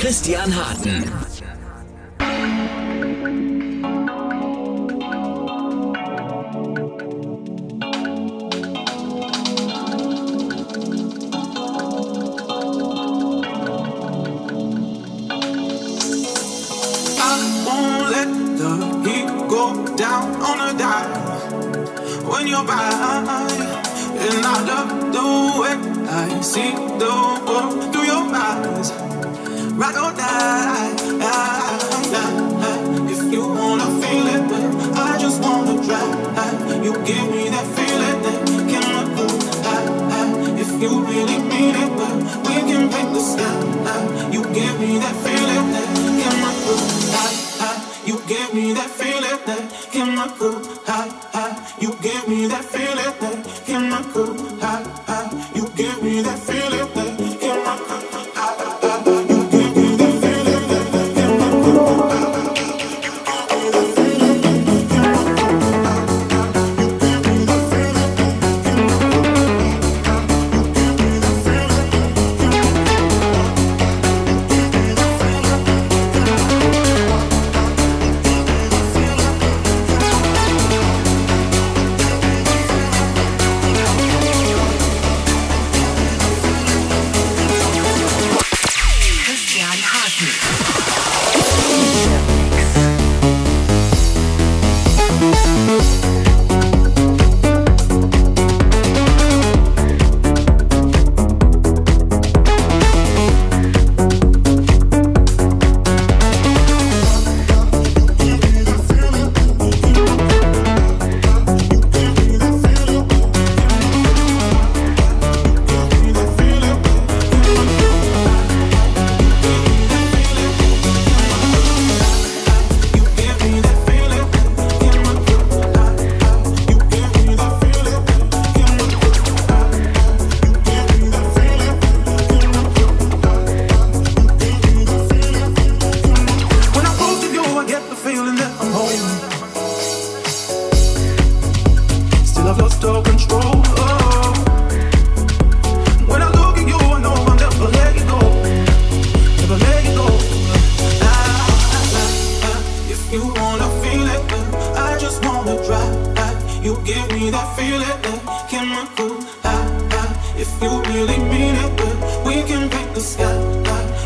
Christian Harten.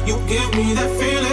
You give me that feeling,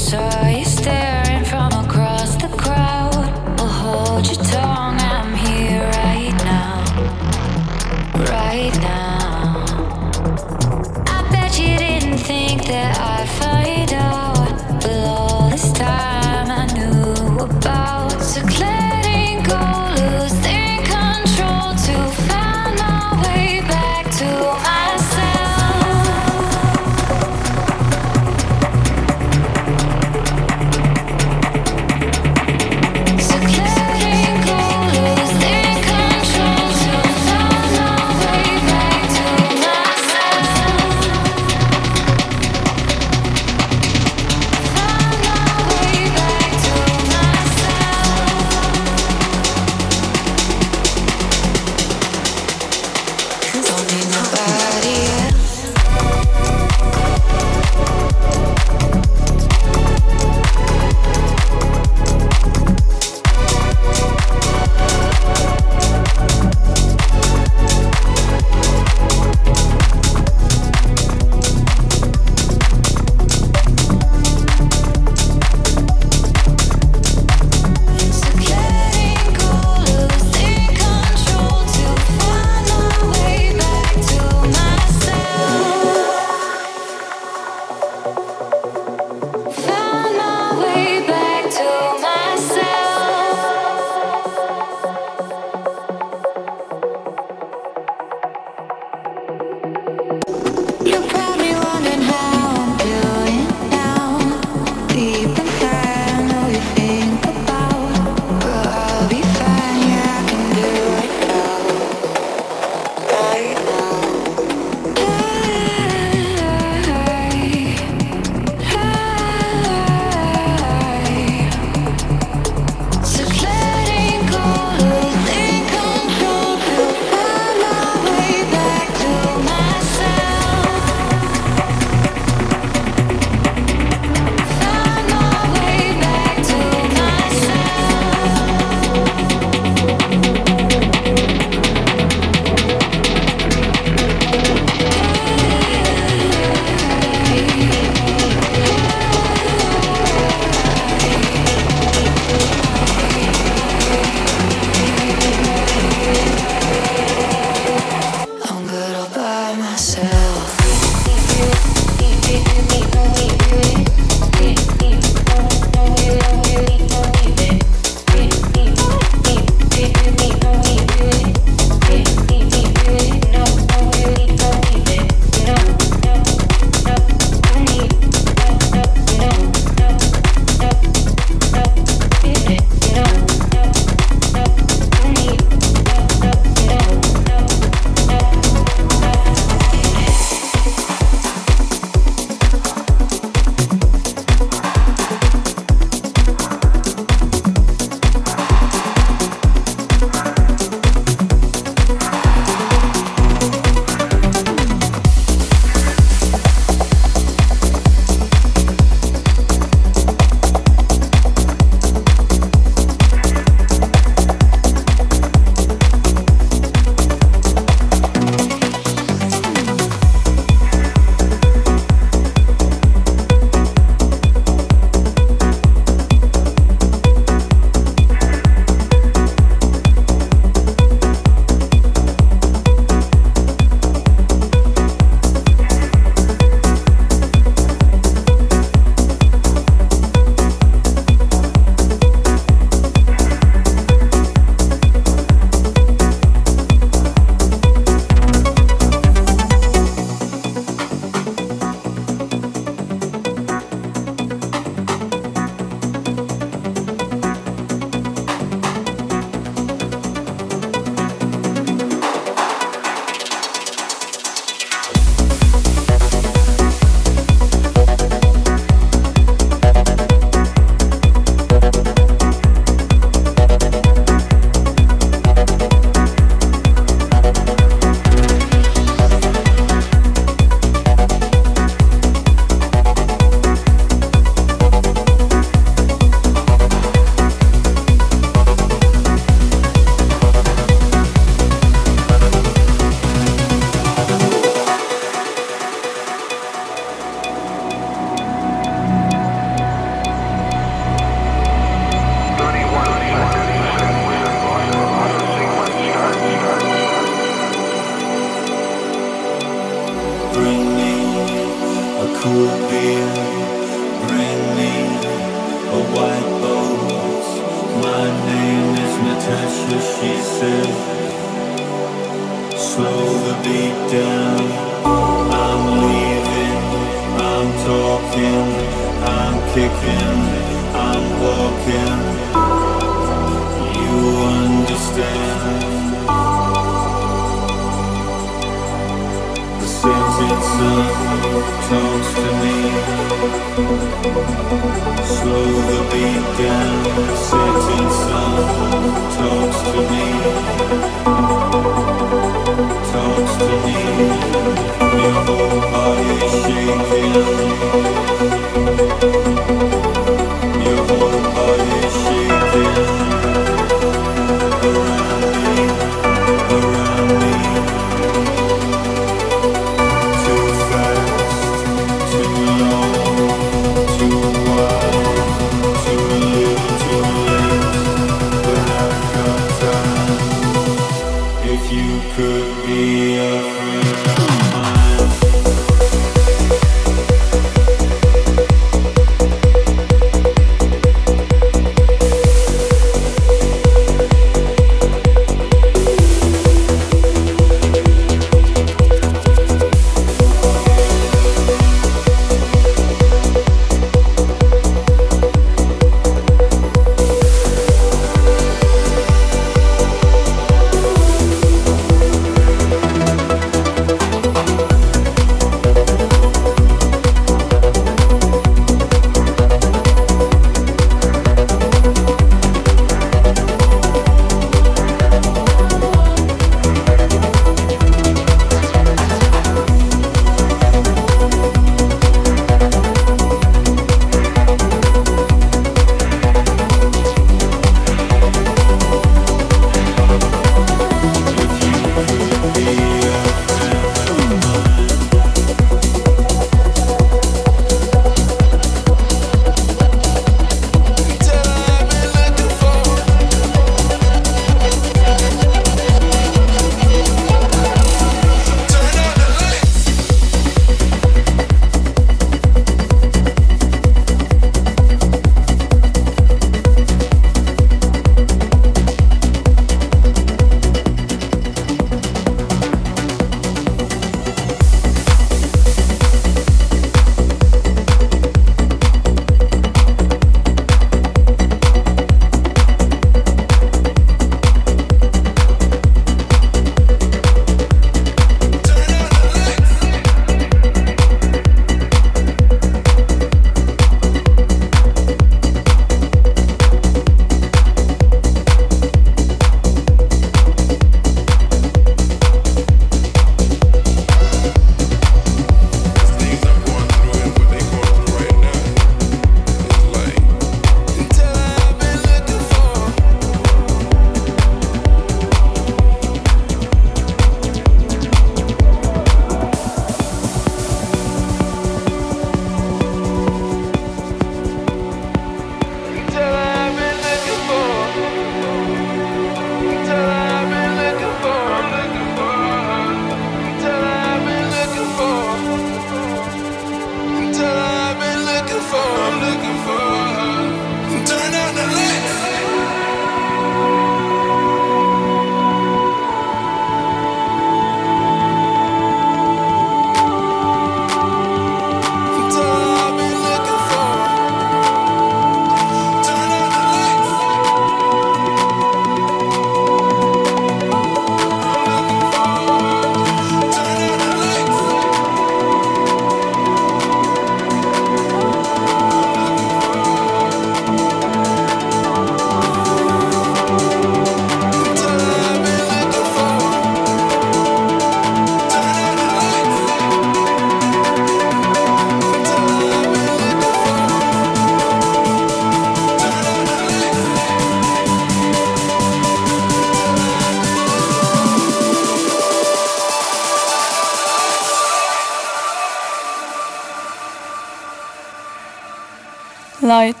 lights,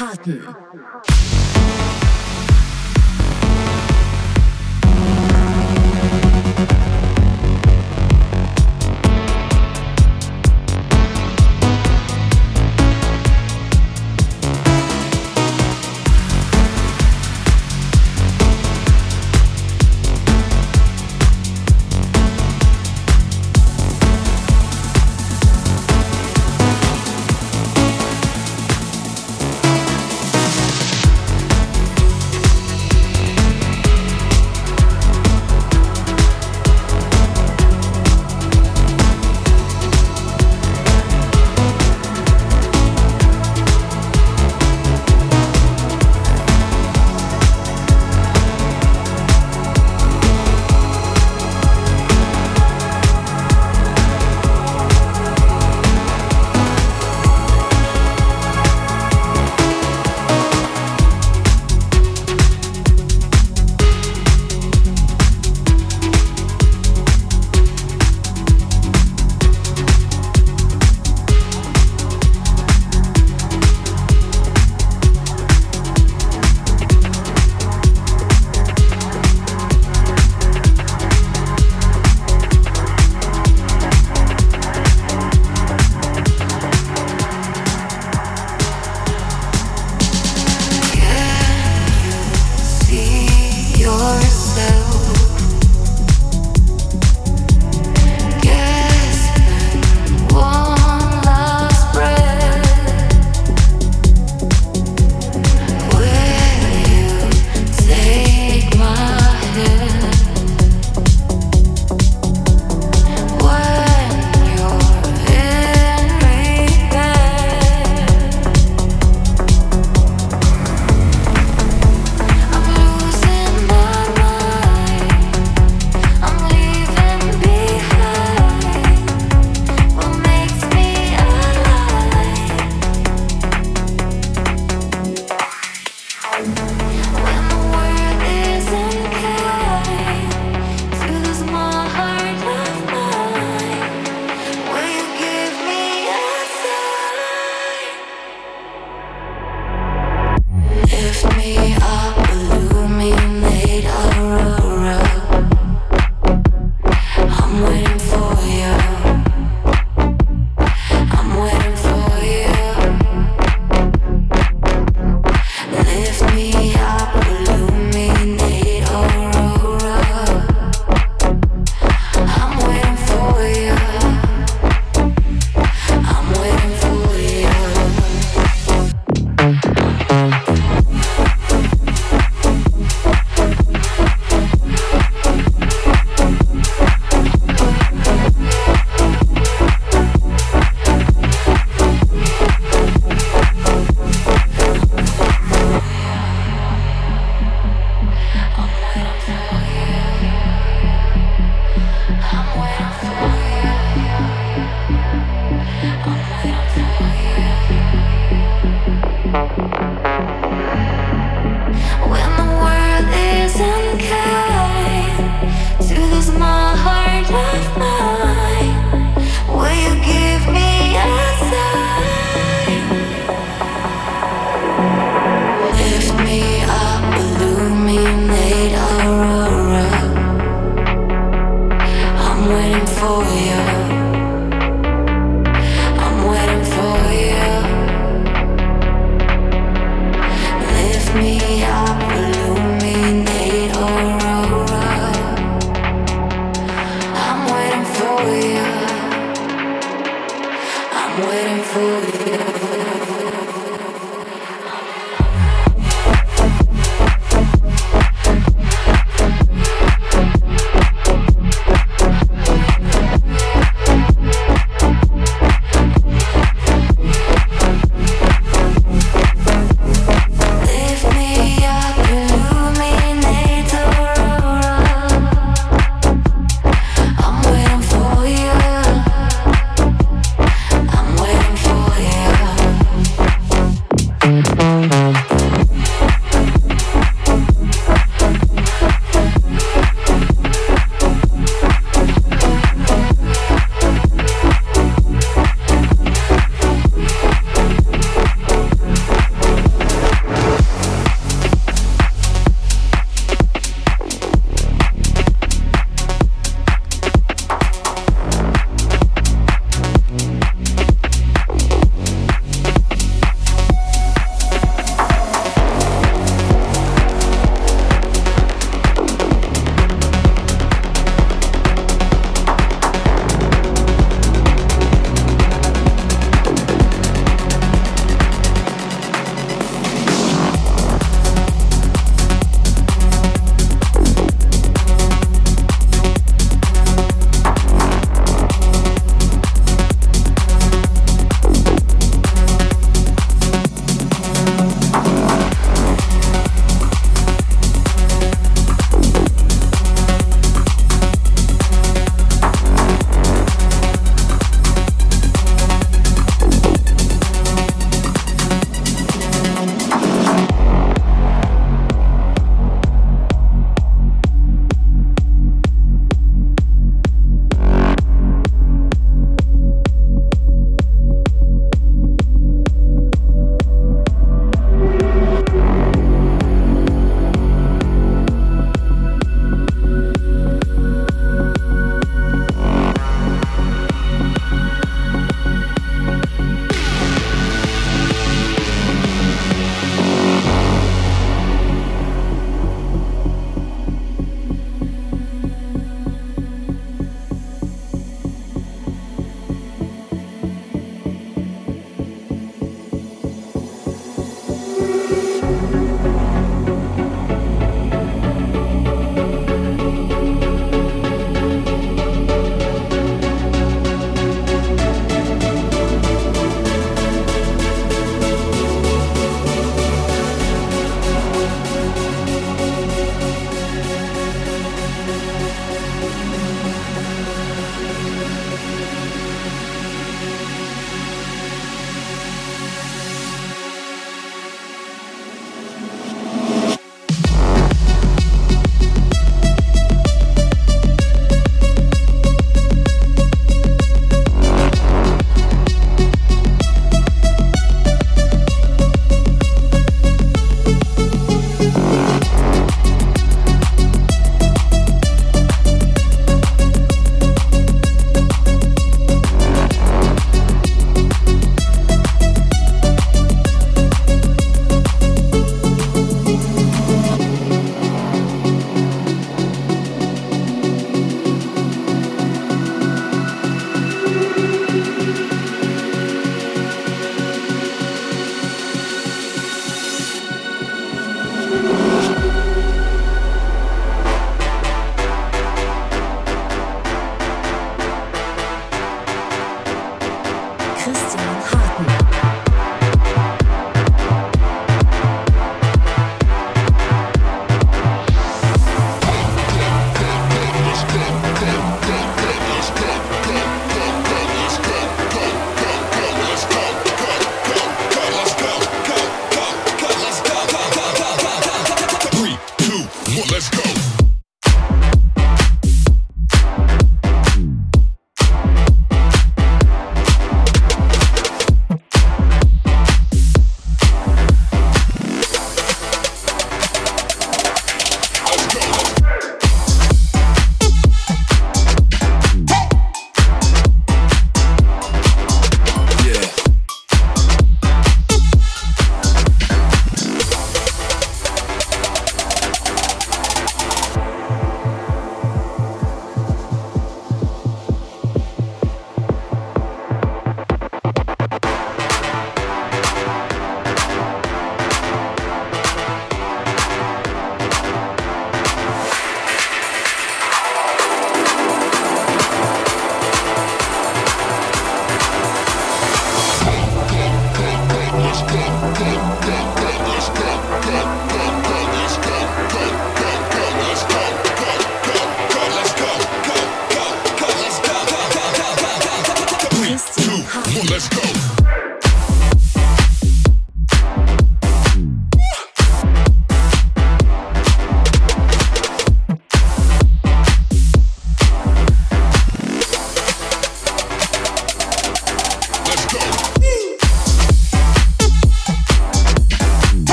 Harden.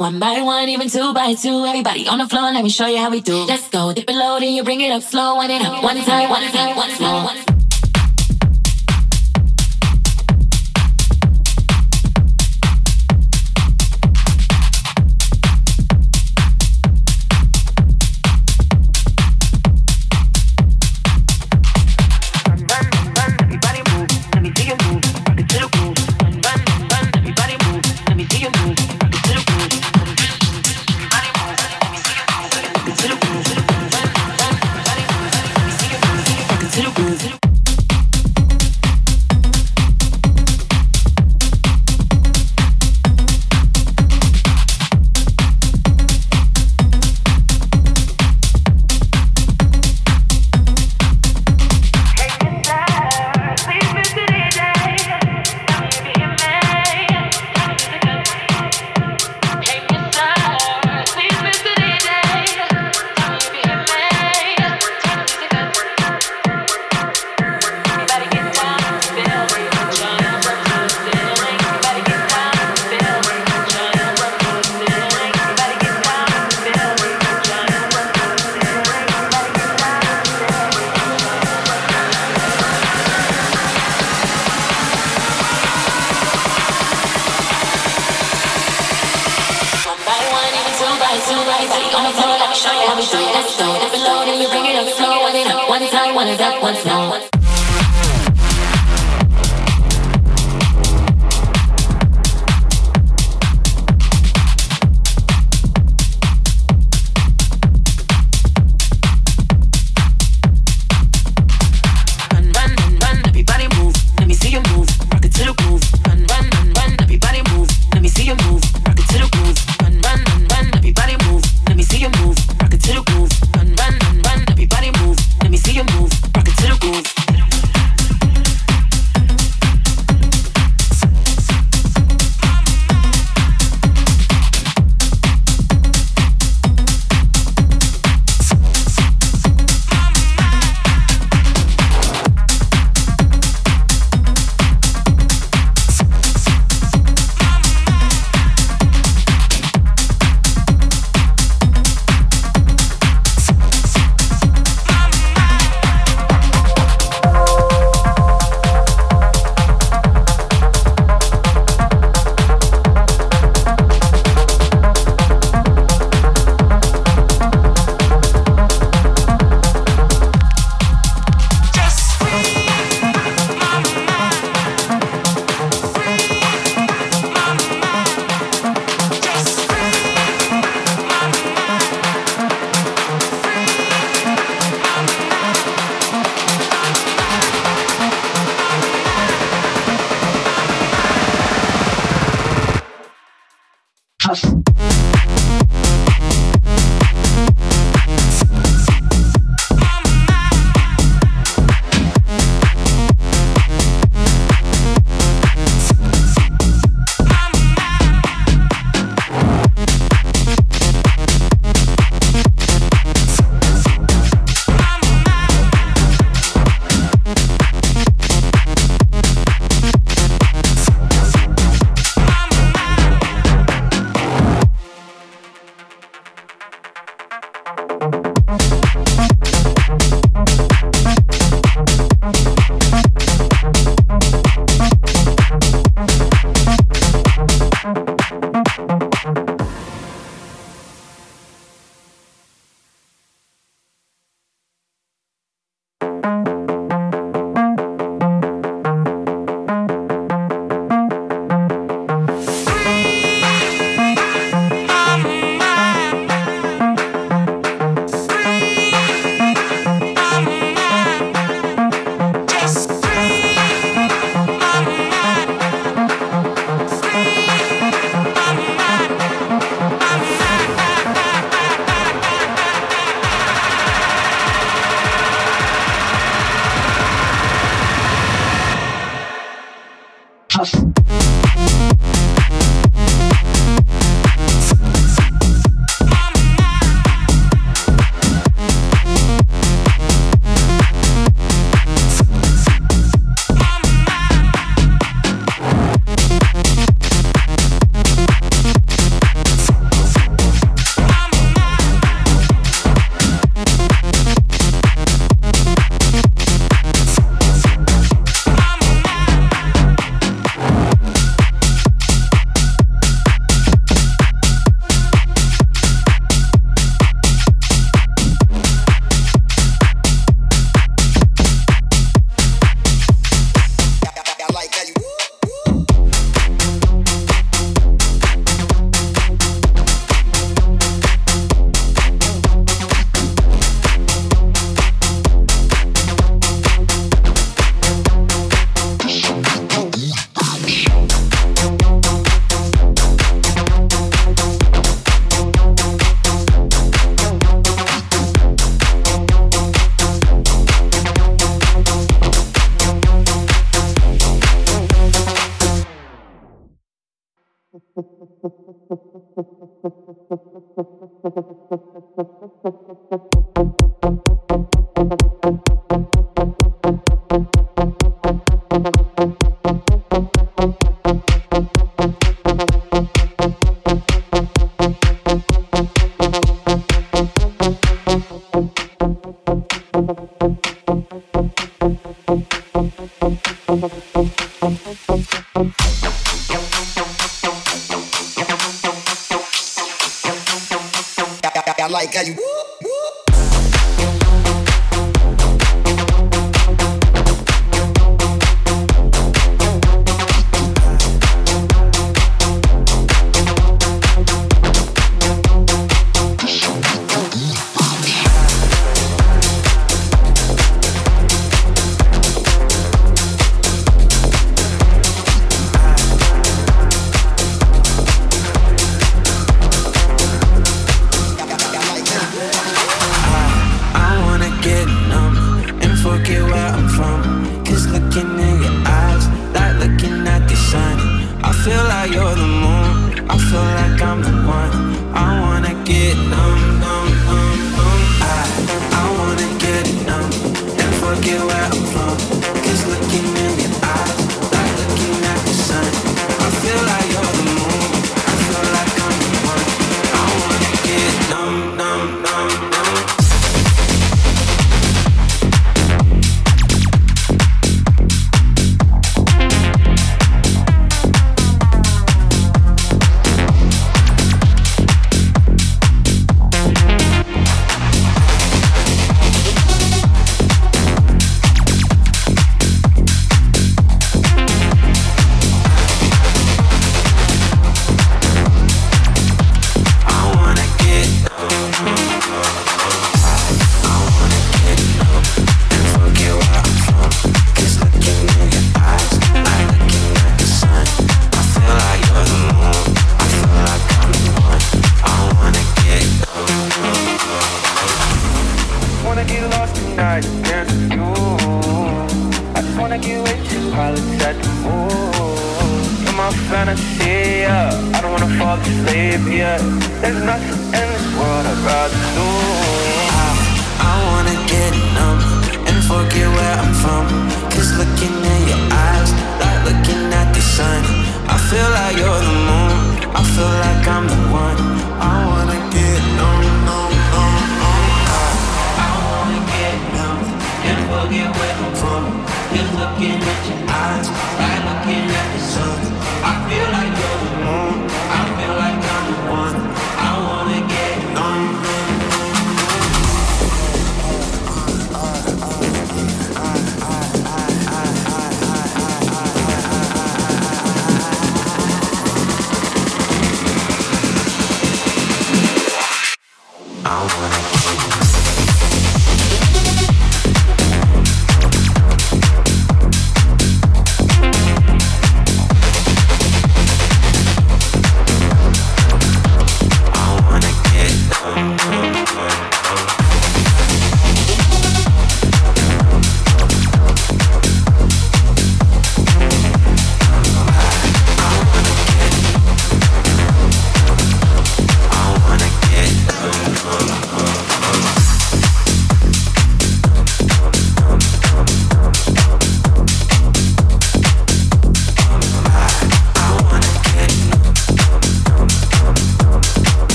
One by one, even two by two. Everybody on the floor, let me show you how we do. Let's go, dip it low, then you bring it up slow. One it up, one time, one time, one slow.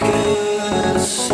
guess.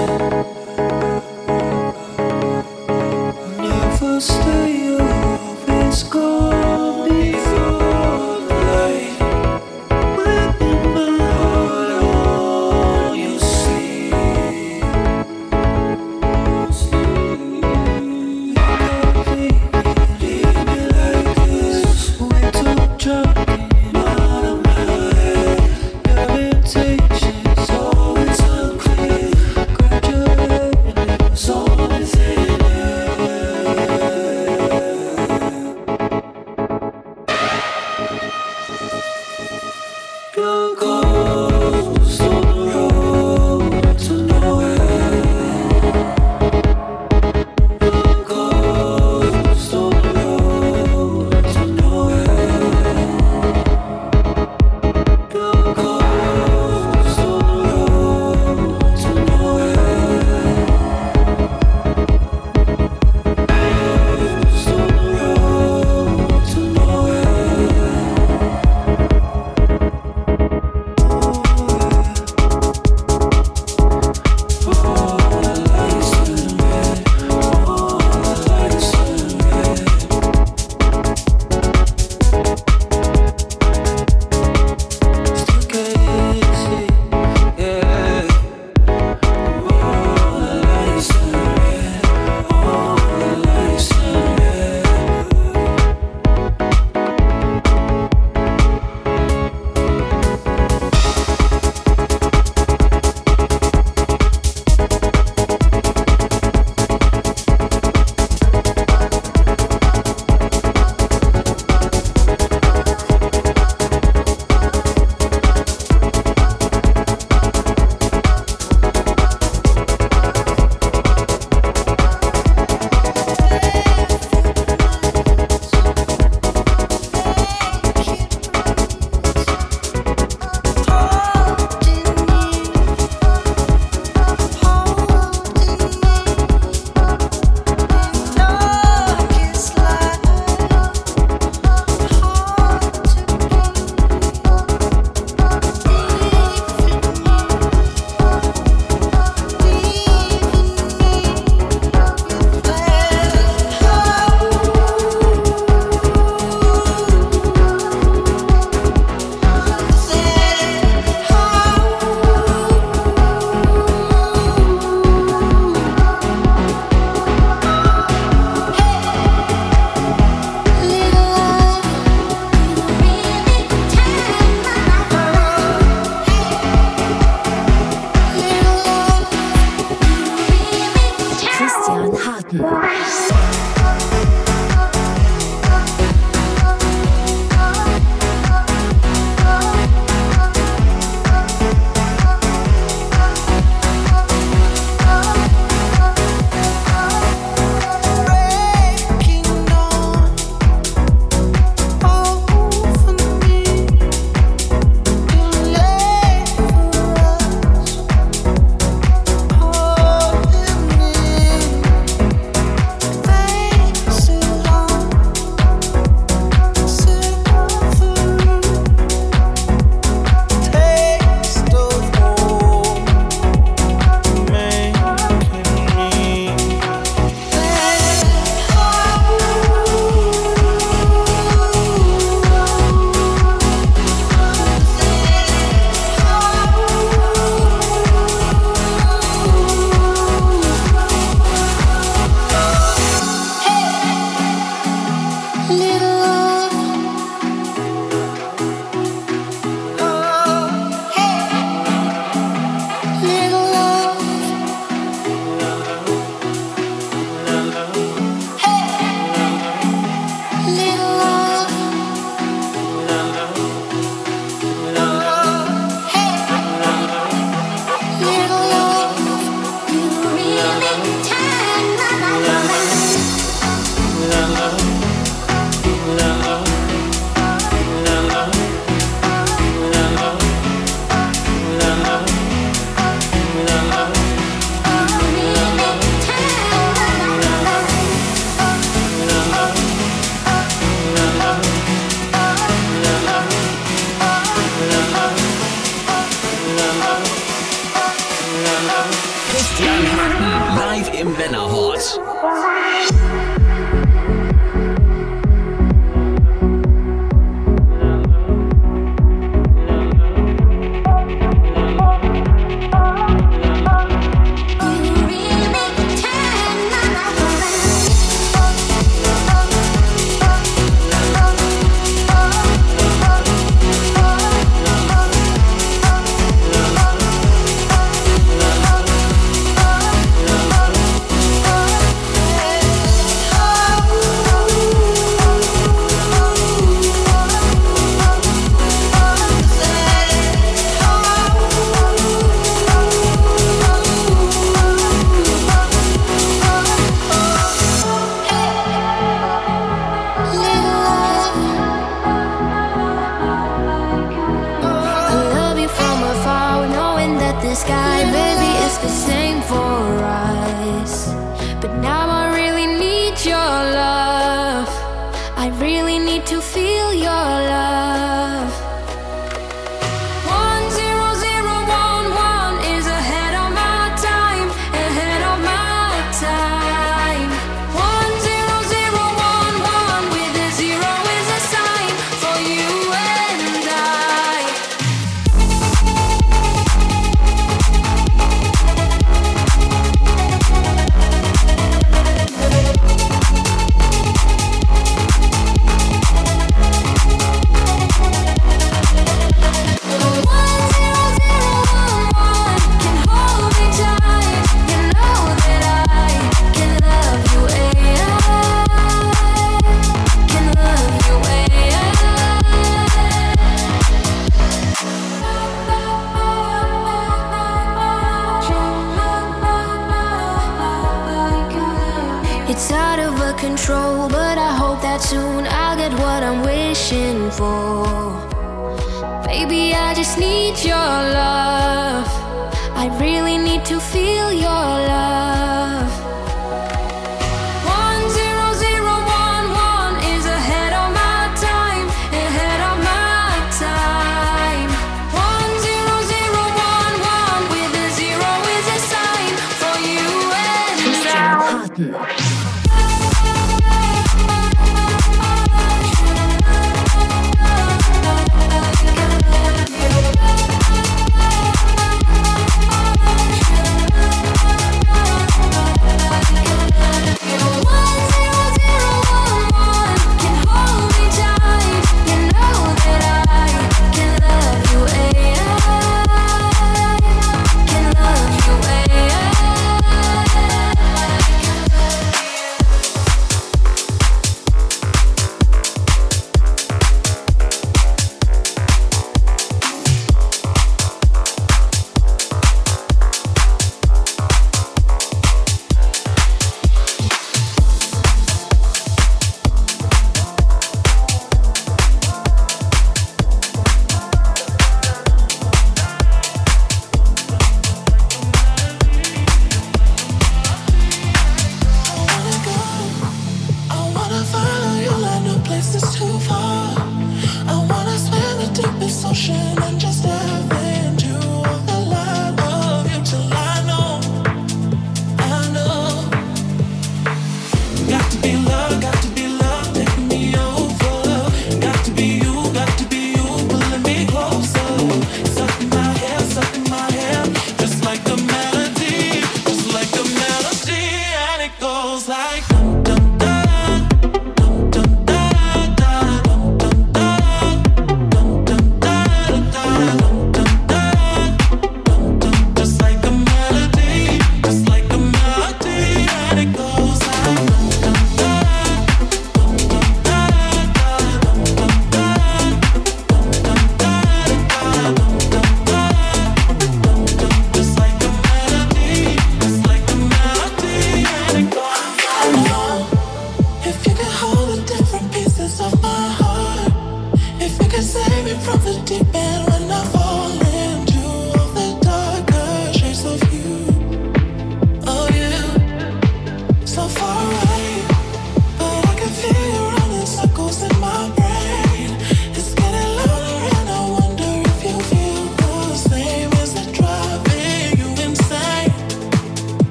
Männerhort.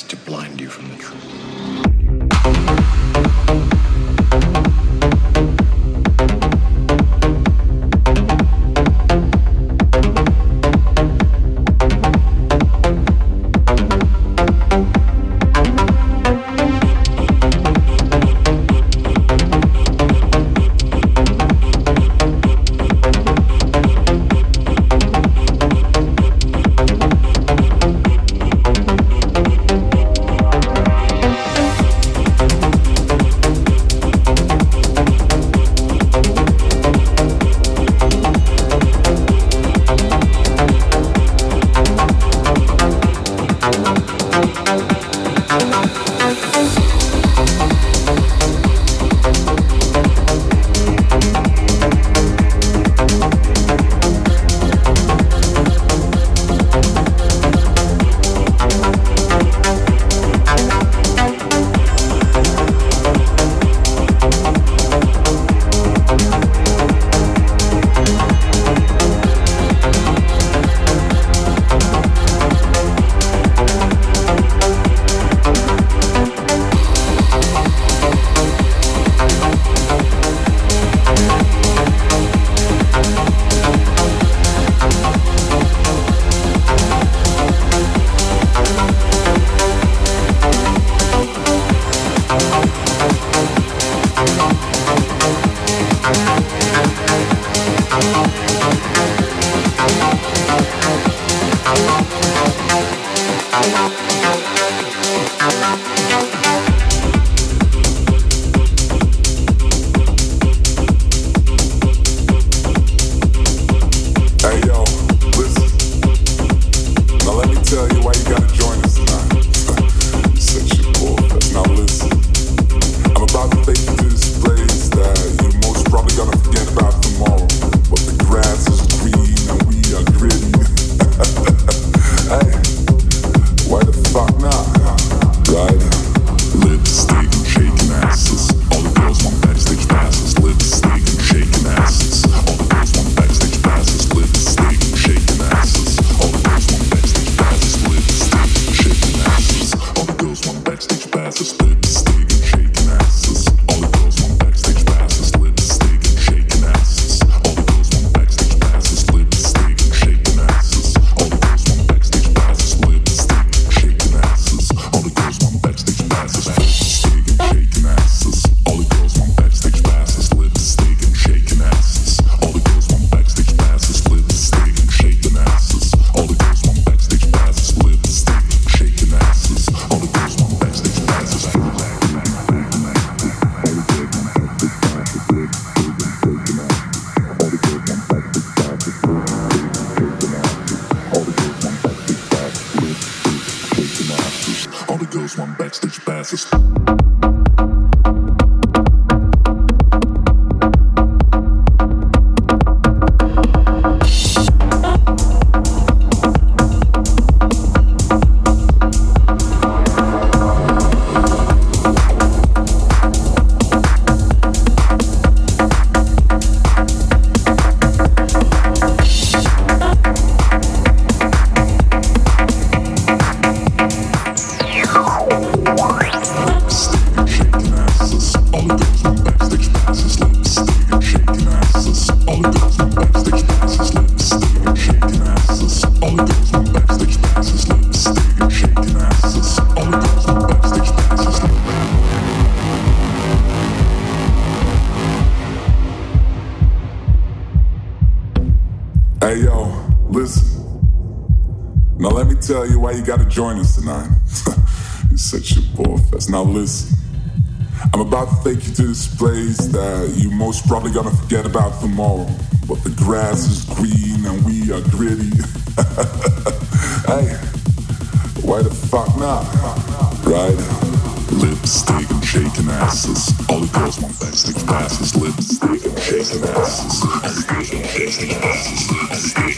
To blind gonna forget about tomorrow. But the grass is green and we are gritty. hey, why the fuck not? Right? Lipstick and shaking asses. All the girls want backstage passes. Lipstick and shaking asses. All the girls want passes. Lipstick